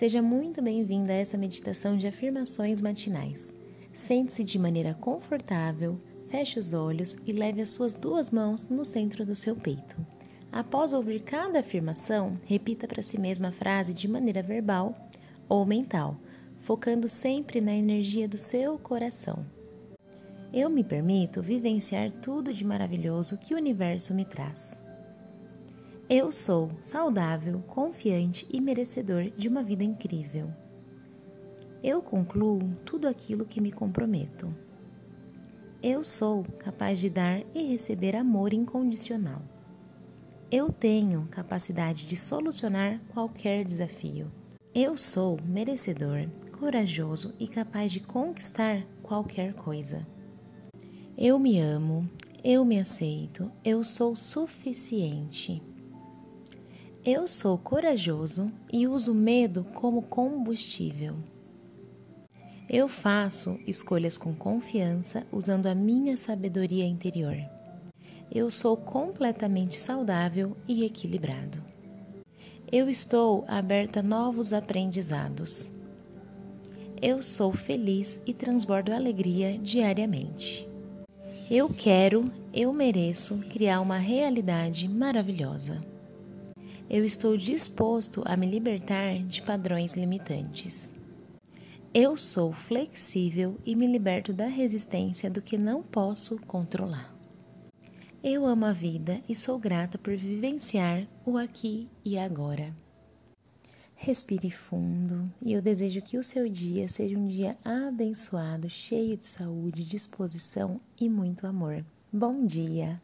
Seja muito bem-vinda a essa meditação de afirmações matinais. Sente-se de maneira confortável, feche os olhos e leve as suas duas mãos no centro do seu peito. Após ouvir cada afirmação, repita para si mesma a frase de maneira verbal ou mental, focando sempre na energia do seu coração. Eu me permito vivenciar tudo de maravilhoso que o universo me traz. Eu sou saudável, confiante e merecedor de uma vida incrível. Eu concluo tudo aquilo que me comprometo. Eu sou capaz de dar e receber amor incondicional. Eu tenho capacidade de solucionar qualquer desafio. Eu sou merecedor, corajoso e capaz de conquistar qualquer coisa. Eu me amo, eu me aceito, eu sou suficiente. Eu sou corajoso e uso medo como combustível. Eu faço escolhas com confiança usando a minha sabedoria interior. Eu sou completamente saudável e equilibrado. Eu estou aberta a novos aprendizados. Eu sou feliz e transbordo alegria diariamente. Eu quero, eu mereço criar uma realidade maravilhosa eu estou disposto a me libertar de padrões limitantes. Eu sou flexível e me liberto da resistência do que não posso controlar. Eu amo a vida e sou grata por vivenciar o aqui e agora. Respire fundo e eu desejo que o seu dia seja um dia abençoado, cheio de saúde, disposição e muito amor. Bom dia!